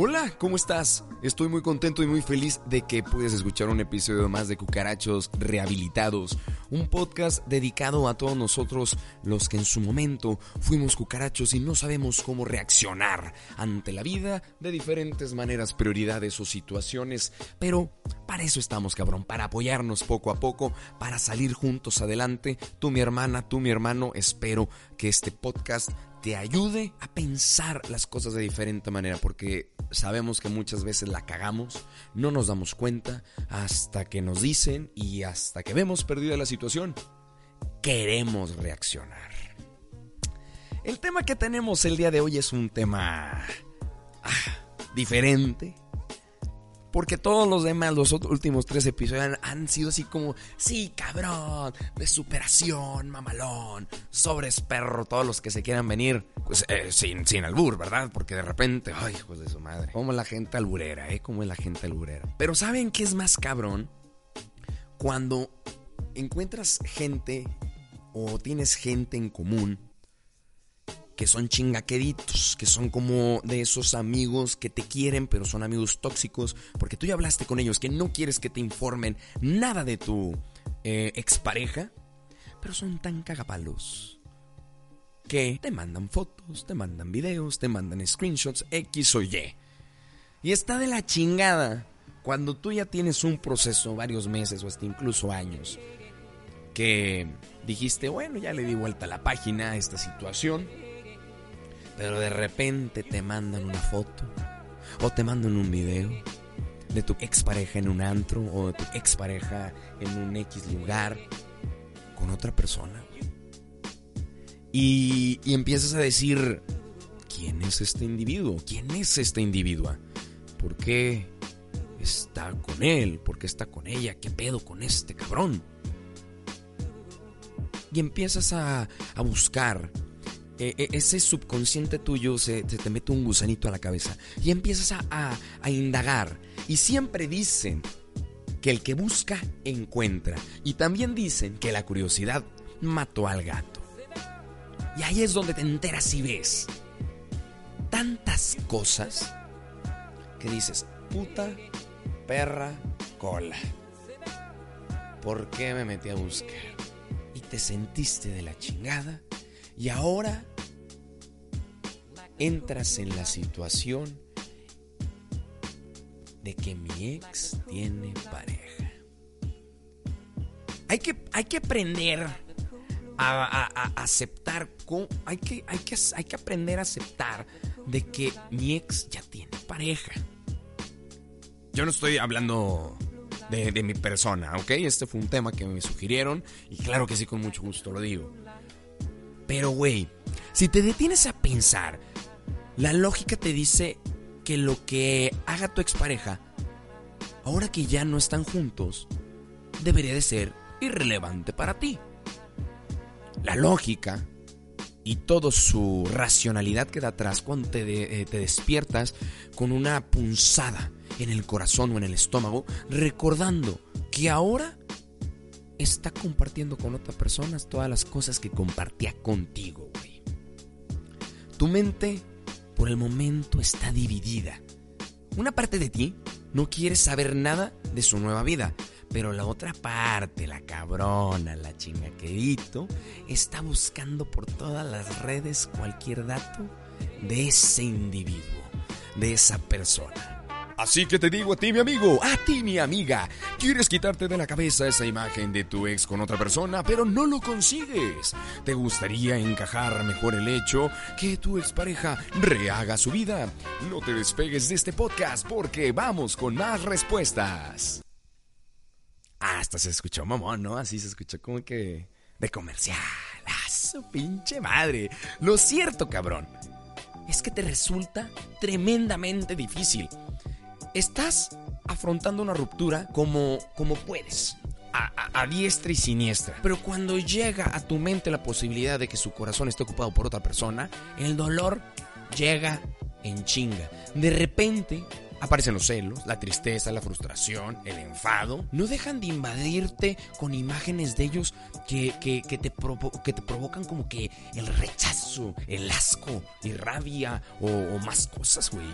Hola, ¿cómo estás? Estoy muy contento y muy feliz de que puedes escuchar un episodio más de Cucarachos Rehabilitados, un podcast dedicado a todos nosotros los que en su momento fuimos cucarachos y no sabemos cómo reaccionar ante la vida de diferentes maneras, prioridades o situaciones, pero para eso estamos, cabrón, para apoyarnos poco a poco, para salir juntos adelante. Tú mi hermana, tú mi hermano, espero que este podcast te ayude a pensar las cosas de diferente manera, porque sabemos que muchas veces la cagamos, no nos damos cuenta hasta que nos dicen y hasta que vemos perdida la situación, queremos reaccionar. El tema que tenemos el día de hoy es un tema ah, diferente, porque todos los demás, los últimos tres episodios han, sido así como, sí, cabrón, de superación, mamalón, sobres perro, todos los que se quieran venir, pues eh, sin, sin albur, ¿verdad? Porque de repente, ay, hijos de su madre, como la gente alburera, ¿eh? Como es la gente alburera. Pero ¿saben qué es más cabrón? Cuando encuentras gente o tienes gente en común que son chingaqueditos, que son como de esos amigos que te quieren, pero son amigos tóxicos, porque tú ya hablaste con ellos, que no quieres que te informen nada de tu eh, expareja, pero son tan cagapalos que te mandan fotos, te mandan videos, te mandan screenshots, X o Y. Y está de la chingada cuando tú ya tienes un proceso, varios meses o hasta incluso años, que dijiste, bueno, ya le di vuelta a la página a esta situación pero de repente te mandan una foto o te mandan un video de tu expareja en un antro o de tu expareja en un X lugar con otra persona. Y, y empiezas a decir, ¿quién es este individuo? ¿Quién es esta individua? ¿Por qué está con él? ¿Por qué está con ella? ¿Qué pedo con este cabrón? Y empiezas a, a buscar ese subconsciente tuyo se, te mete un gusanito a la cabeza y empiezas a, a indagar. Y siempre dicen que el que busca encuentra. Y también dicen que la curiosidad mató al gato. Y ahí es donde te enteras y ves tantas cosas que dices, puta, perra, cola. ¿Por qué me metí a buscar? Y te sentiste de la chingada y ahora entras en la situación de que mi ex tiene pareja. Hay que, hay que aprender a, aceptar, hay que, hay, que, hay que aprender a aceptar de que mi ex ya tiene pareja. Yo no estoy hablando de, de mi persona, ¿ok? Este fue un tema que me sugirieron y claro que sí, con mucho gusto lo digo. Pero, güey, si te detienes a pensar, la lógica te dice que lo que haga tu expareja, ahora que ya no están juntos, debería de ser irrelevante para ti. La lógica y toda su racionalidad queda atrás cuando te, eh, te despiertas con una punzada en el corazón o en el estómago, recordando que ahora está compartiendo con otras personas todas las cosas que compartía contigo, güey. Tu mente, por el momento, está dividida. Una parte de ti no quiere saber nada de su nueva vida, pero la otra parte, la cabrona, la chingaquerito, está buscando por todas las redes cualquier dato de ese individuo, de esa persona. Así que te digo a ti, mi amigo, a ti, mi amiga, quieres quitarte de la cabeza esa imagen de tu ex con otra persona, pero no lo consigues. ¿Te gustaría encajar mejor el hecho que tu expareja rehaga su vida? No te despegues de este podcast porque vamos con más respuestas. Hasta se escuchó mamón, ¿no? Así se escuchó como que de comercial. ¡A su pinche madre! Lo cierto, cabrón es que te resulta tremendamente difícil. Estás afrontando una ruptura como, como puedes. A, diestra y siniestra. Pero cuando llega a tu mente la posibilidad de que su corazón esté ocupado por otra persona, el dolor llega en chinga. De repente aparecen los celos, la tristeza, la frustración, el enfado. No dejan de invadirte con imágenes de ellos que, que, te, que te provocan como que el rechazo, el asco y rabia o, o más cosas, güey.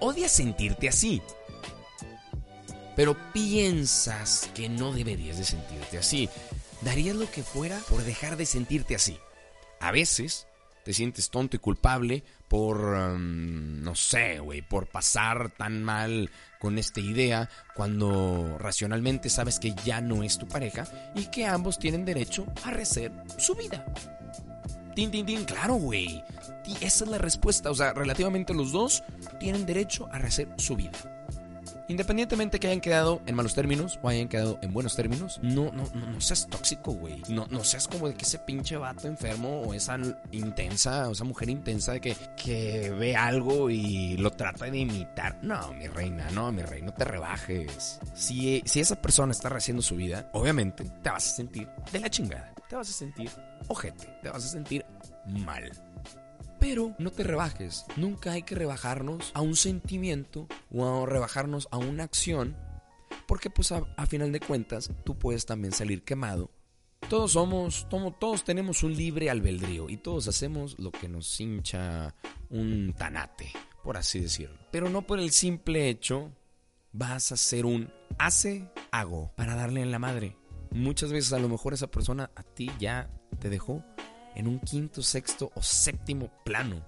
Odias sentirte así. Pero piensas que no deberías de sentirte así. Darías lo que fuera por dejar de sentirte así. A veces te sientes tonto y culpable por, um, no sé, güey, por pasar tan mal con esta idea cuando racionalmente sabes que ya no es tu pareja y que ambos tienen derecho a rehacer su vida. Tin, tin, tin, claro, güey. Esa es la respuesta. O sea, relativamente los dos tienen derecho a rehacer su vida. Independientemente que hayan quedado en malos términos o hayan quedado en buenos términos, no, no, no, seas tóxico, güey. No, no seas como de que ese pinche vato enfermo o esa intensa, o esa mujer intensa de que, que ve algo y lo trata de imitar. No, mi reina, no, mi rey, no te rebajes. Si, si esa persona está rehaciendo su vida, obviamente te vas a sentir de la chingada. Te vas a sentir ojete, te vas a sentir mal. Pero no te rebajes. Nunca hay que rebajarnos a un sentimiento o a rebajarnos a una acción. Porque pues a, final de cuentas tú puedes también salir quemado. Todos somos, todos tenemos un libre albedrío y todos hacemos lo que nos hincha un tanate, por así decirlo. Pero no por el simple hecho vas a ser un hace, hago para darle en la madre. Muchas veces a lo mejor esa persona a ti ya te dejó en un quinto, sexto o séptimo plano.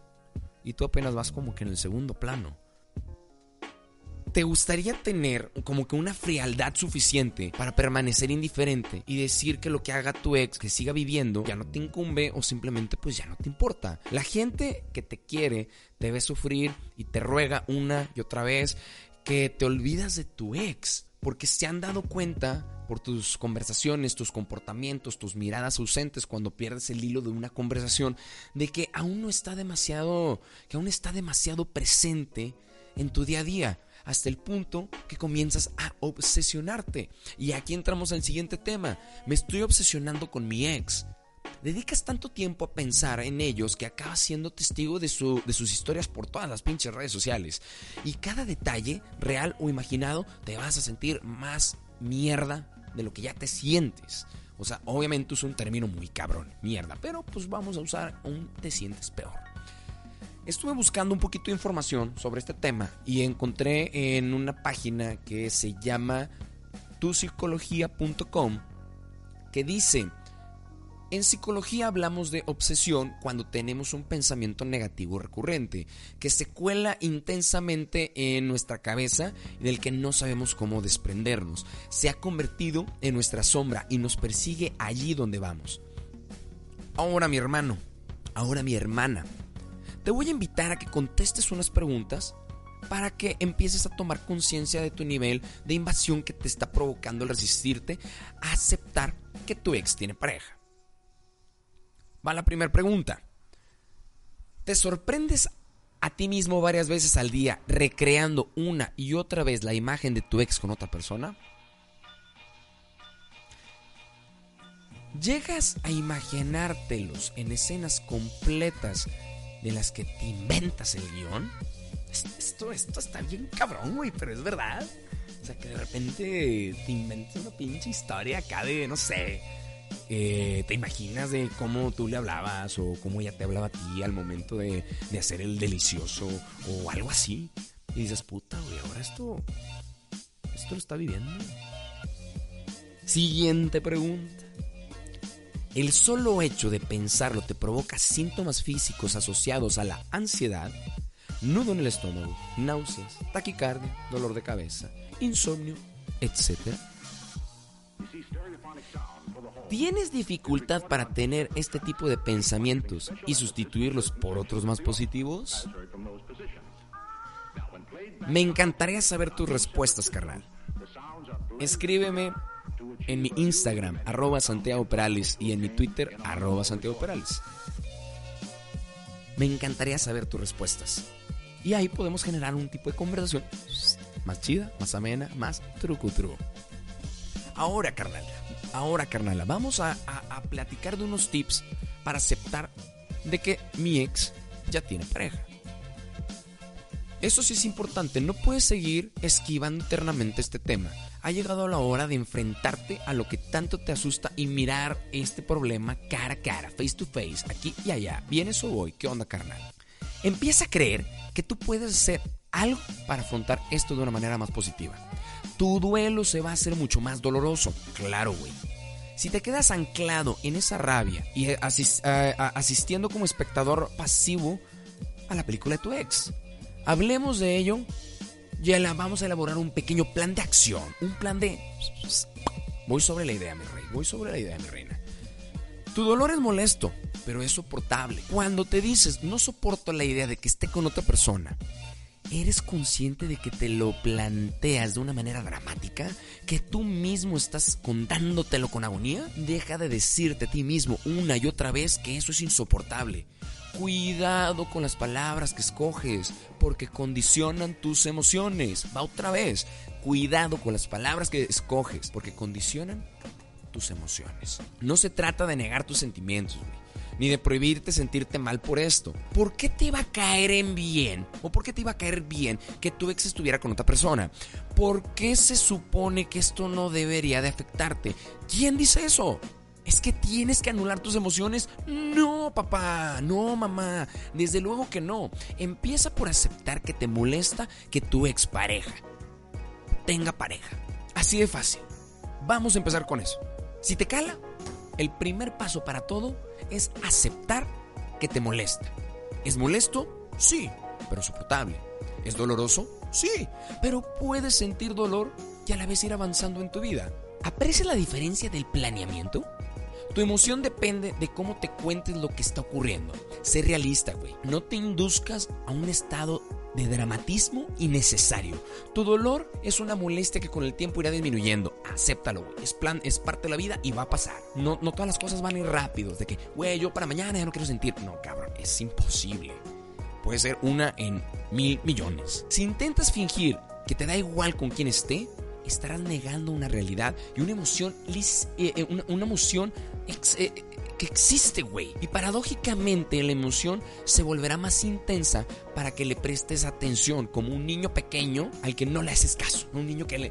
Y tú apenas vas como que en el segundo plano. ¿Te gustaría tener como que una frialdad suficiente para permanecer indiferente y decir que lo que haga tu ex, que siga viviendo, ya no te incumbe o simplemente pues ya no te importa? La gente que te quiere te ve sufrir y te ruega una y otra vez que te olvidas de tu ex porque se han dado cuenta por tus conversaciones, tus comportamientos, tus miradas ausentes cuando pierdes el hilo de una conversación, de que aún no está demasiado, que aún está demasiado presente en tu día a día, hasta el punto que comienzas a obsesionarte. Y aquí entramos al siguiente tema, me estoy obsesionando con mi ex. Dedicas tanto tiempo a pensar en ellos que acabas siendo testigo de, su, de sus historias por todas las pinches redes sociales. Y cada detalle, real o imaginado, te vas a sentir más mierda de lo que ya te sientes. O sea, obviamente es un término muy cabrón, mierda, pero pues vamos a usar un te sientes peor. Estuve buscando un poquito de información sobre este tema y encontré en una página que se llama tupsicología.com que dice en psicología hablamos de obsesión cuando tenemos un pensamiento negativo recurrente, que se cuela intensamente en nuestra cabeza y del que no sabemos cómo desprendernos. Se ha convertido en nuestra sombra y nos persigue allí donde vamos. Ahora mi hermano, ahora mi hermana, te voy a invitar a que contestes unas preguntas para que empieces a tomar conciencia de tu nivel de invasión que te está provocando el resistirte a aceptar que tu ex tiene pareja. Va la primera pregunta. ¿Te sorprendes a ti mismo varias veces al día recreando una y otra vez la imagen de tu ex con otra persona? ¿Llegas a imaginártelos en escenas completas de las que te inventas el guion? Esto, esto está bien cabrón, güey, pero es verdad. O sea, que de repente te inventas una pinche historia acá de, no sé, eh, te imaginas de cómo tú le hablabas o cómo ella te hablaba a ti al momento de, de hacer el delicioso o algo así. Y dices, puta, güey, ahora esto, esto lo está viviendo. Siguiente pregunta. El solo hecho de pensarlo te provoca síntomas físicos asociados a la ansiedad, nudo en el estómago, náuseas, taquicardia, dolor de cabeza, insomnio, etc. ¿Tienes dificultad para tener este tipo de pensamientos y sustituirlos por otros más positivos? Me encantaría saber tus respuestas, carnal. Escríbeme en mi Instagram, arroba Santiago Perales, y en mi Twitter, arroba Santiago Perales. Me encantaría saber tus respuestas. Y ahí podemos generar un tipo de conversación más chida, más amena, más trucutru. Ahora, carnal, ahora, carnal, vamos a, a platicar de unos tips para aceptar de que mi ex ya tiene pareja. Eso sí es importante, no puedes seguir esquivando eternamente este tema. Ha llegado la hora de enfrentarte a lo que tanto te asusta y mirar este problema cara a cara, face to face, aquí y allá. ¿Vienes o voy? ¿Qué onda, carnal? Empieza a creer que tú puedes hacer algo para afrontar esto de una manera más positiva. Tu duelo se va a hacer mucho más doloroso. Claro, güey. Si te quedas anclado en esa rabia y eh, asistiendo como espectador pasivo a la película de tu ex, hablemos de ello. La vamos a elaborar un pequeño plan de acción, un plan de... Voy sobre la idea, mi rey, voy sobre la idea, mi reina. Tu dolor es molesto, pero es soportable. Cuando te dices, no soporto la idea de que esté con otra persona, ¿Eres consciente de que te lo planteas de una manera dramática? ¿Que tú mismo estás contándotelo con agonía? Deja de decirte a ti mismo una y otra vez que eso es insoportable. Cuidado con las palabras que escoges, porque condicionan tus emociones. Va otra vez. Cuidado con las palabras que escoges, porque condicionan tus emociones. No se trata de negar tus sentimientos, ni de prohibirte sentirte mal por esto. ¿Por qué te iba a caer en bien? ¿O por qué te iba a caer bien que tu ex estuviera con otra persona? ¿Por qué se supone que esto no debería de afectarte? ¿Quién dice eso? ¿Es que tienes que anular tus emociones? No, papá, no, mamá, desde luego que no. Empieza por aceptar que te molesta que tu expareja tenga pareja. Así de fácil. Vamos a empezar con eso. Si te cala, el primer paso para todo es aceptar que te molesta. ¿Es molesto? Sí, pero soportable. ¿Es doloroso? Sí, pero puedes sentir dolor y a la vez ir avanzando en tu vida. ¿Aprecia la diferencia del planeamiento? Tu emoción depende de cómo te cuentes lo que está ocurriendo. Sé realista, güey. No te induzcas a un estado de dramatismo innecesario. Tu dolor es una molestia que con el tiempo irá disminuyendo. Acéptalo, güey. Es es parte de la vida y va a pasar. No, no todas las cosas van a ir rápidos. De que, güey, yo para mañana ya no quiero sentir. No, cabrón, es imposible. Puede ser una en mil millones. Si intentas fingir que te da igual con quien esté, estarás negando una realidad y una emoción, eh, eh, una, emoción eh, que existe, güey. Y paradójicamente la emoción se volverá más intensa para que le prestes atención, como un niño pequeño al que no le haces caso. Un niño que,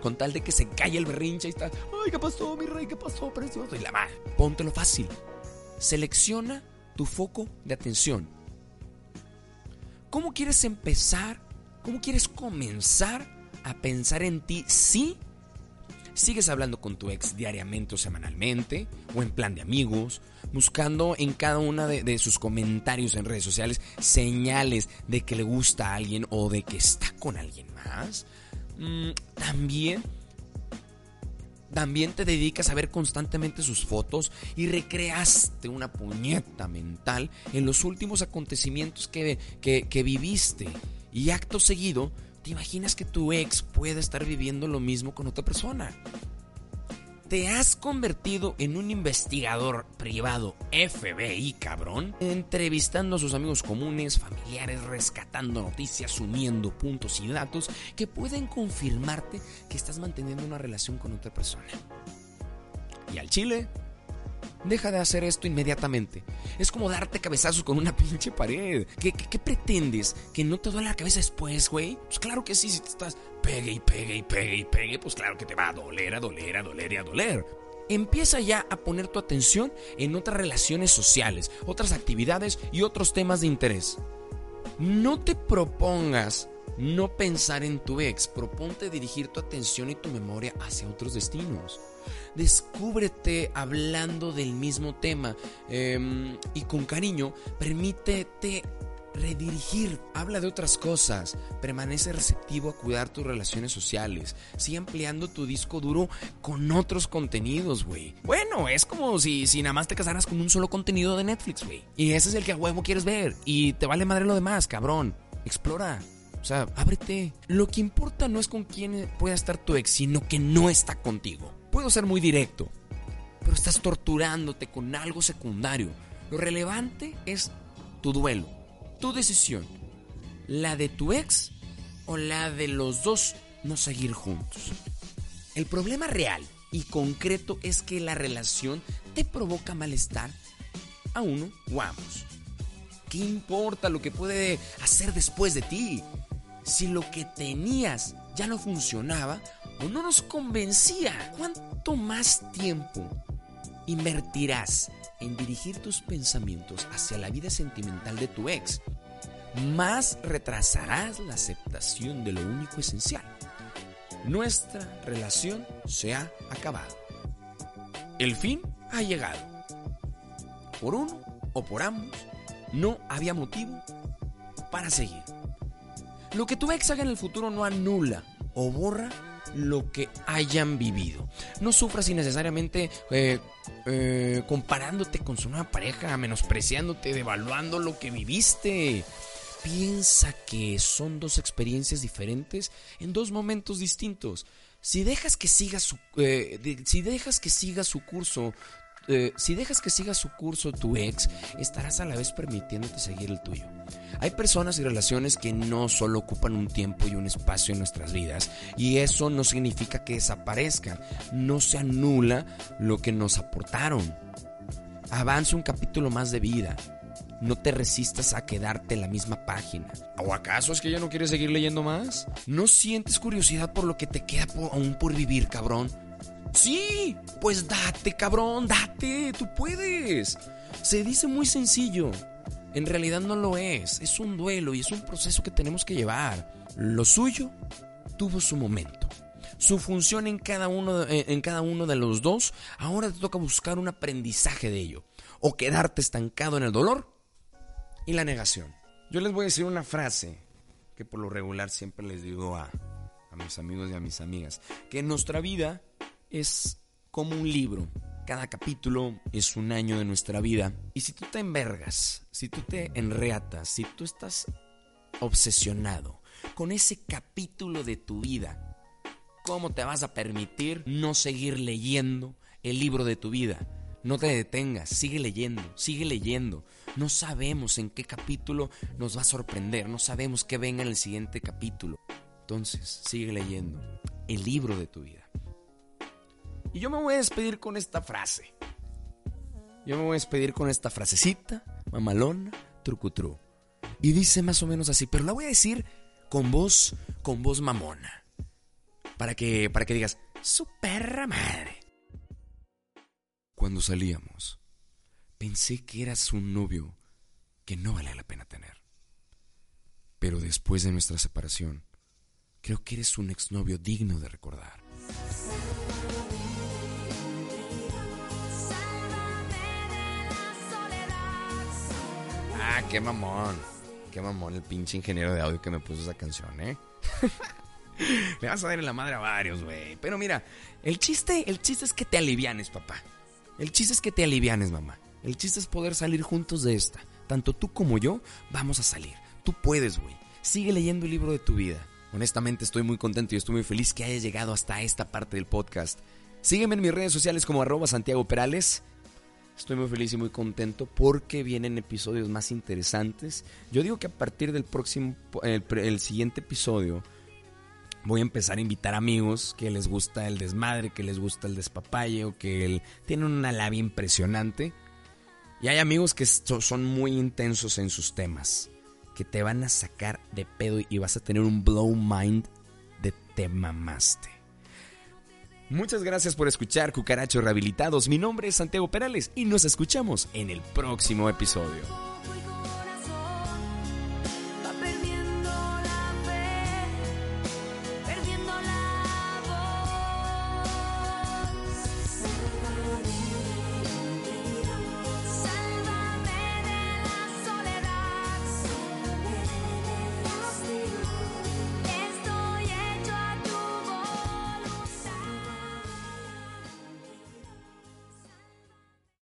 con tal de que se calle el berrinche y está, ay, ¿qué pasó, mi rey? ¿Qué pasó, precioso? Y la madre. Póntelo fácil. Selecciona tu foco de atención. ¿Cómo quieres empezar? ¿Cómo quieres comenzar a pensar en ti si sigues hablando con tu ex diariamente o semanalmente, o en plan de amigos, buscando en cada una de, sus comentarios en redes sociales señales de que le gusta a alguien o de que está con alguien más. Mm, también también te dedicas a ver constantemente sus fotos y recreaste una puñeta mental en los últimos acontecimientos que, que, que viviste. Y acto seguido ¿Te imaginas que tu ex pueda estar viviendo lo mismo con otra persona? ¿Te has convertido en un investigador privado FBI, cabrón? Entrevistando a sus amigos comunes, familiares, rescatando noticias, uniendo puntos y datos que pueden confirmarte que estás manteniendo una relación con otra persona. Y al chile, Deja de hacer esto inmediatamente. Es como darte cabezazos con una pinche pared. ¿Qué, pretendes? ¿Que no te duele la cabeza después, güey? Pues claro que sí, si te estás pegue y pegue y pegue y pegue, pues claro que te va a doler, a doler, a doler y a doler. Empieza ya a poner tu atención en otras relaciones sociales, otras actividades y otros temas de interés. No te propongas no pensar en tu ex, proponte dirigir tu atención y tu memoria hacia otros destinos. Descúbrete hablando del mismo tema em, y con cariño permítete redirigir, habla de otras cosas, permanece receptivo a cuidar tus relaciones sociales, sigue ampliando tu disco duro con otros contenidos, güey. Bueno, es como si, si nada más te casaras con un solo contenido de Netflix, güey. Y ese es el que a huevo quieres ver y te vale madre lo demás, cabrón. Explora. O sea, ábrete. Lo que importa no es con quién pueda estar tu ex, sino que no está contigo. Puedo ser muy directo, pero estás torturándote con algo secundario. Lo relevante es tu duelo, tu decisión, la de tu ex o la de los dos no seguir juntos. El problema real y concreto es que la relación te provoca malestar a uno o a ambos. ¿Qué importa lo que puede hacer después de ti? Si lo que tenías ya no funcionaba no nos convencía, ¿cuánto más tiempo invertirás en dirigir tus pensamientos hacia la vida sentimental de tu ex? Más retrasarás la aceptación de lo único esencial. Nuestra relación se ha acabado. El fin ha llegado. Por uno o por ambos, no había motivo para seguir. Lo que tu ex haga en el futuro no anula o borra lo que hayan vivido. No sufras innecesariamente eh, eh, comparándote con su nueva pareja, menospreciándote, devaluando lo que viviste. Piensa que son dos experiencias diferentes en dos momentos distintos. Si dejas que siga su, eh, si dejas que siga su curso eh, si dejas que siga su curso tu ex, estarás a la vez permitiéndote seguir el tuyo. Hay personas y relaciones que no solo ocupan un tiempo y un espacio en nuestras vidas, y eso no significa que desaparezcan, no se anula lo que nos aportaron. Avanza un capítulo más de vida. No te resistas a quedarte en la misma página. ¿O acaso es que ya no quieres seguir leyendo más? ¿No sientes curiosidad por lo que te queda aún por vivir, cabrón? Sí, pues date, cabrón, date, tú puedes. Se dice muy sencillo. En realidad no lo es. Es un duelo y es un proceso que tenemos que llevar. Lo suyo tuvo su momento. Su función en cada uno de, en cada uno de los dos. Ahora te toca buscar un aprendizaje de ello. O quedarte estancado en el dolor y la negación. Yo les voy a decir una frase que por lo regular siempre les digo a, a mis amigos y a mis amigas. Que en nuestra vida es como un libro. Cada capítulo es un año de nuestra vida. Y si tú te envergas, si tú te enreatas, si tú estás obsesionado con ese capítulo de tu vida, ¿cómo te vas a permitir no seguir leyendo el libro de tu vida? No te detengas, sigue leyendo, sigue leyendo. No sabemos en qué capítulo nos va a sorprender, no sabemos qué venga en el siguiente capítulo. Entonces, sigue leyendo el libro de tu vida. Y yo me voy a despedir con esta frase. Yo me voy a despedir con esta frasecita, mamalona, trucutru. Y dice más o menos así, pero la voy a decir con voz, con voz mamona. Para que, para que digas, su perra madre. Cuando salíamos, pensé que eras un novio que no vale la pena tener. Pero después de nuestra separación, creo que eres un exnovio digno de recordar. Ah, qué mamón. Qué mamón el pinche ingeniero de audio que me puso esa canción, ¿eh? Le vas a dar en la madre a varios, güey. Pero mira, el chiste, el chiste es que te alivianes, papá. El chiste es que te alivianes, mamá. El chiste es poder salir juntos de esta. Tanto tú como yo vamos a salir. Tú puedes, güey. Sigue leyendo el libro de tu vida. Honestamente estoy muy contento y estoy muy feliz que hayas llegado hasta esta parte del podcast. Sígueme en mis redes sociales como arroba Santiago Perales. Estoy muy feliz y muy contento porque vienen episodios más interesantes. Yo digo que a partir del próximo, el, siguiente episodio, voy a empezar a invitar amigos que les gusta el desmadre, que les gusta el despapalle o que tienen una labia impresionante. Y hay amigos que son muy intensos en sus temas, que te van a sacar de pedo y vas a tener un blow mind de te mamaste. Muchas gracias por escuchar Cucarachos Rehabilitados. Mi nombre es Santiago Perales y nos escuchamos en el próximo episodio.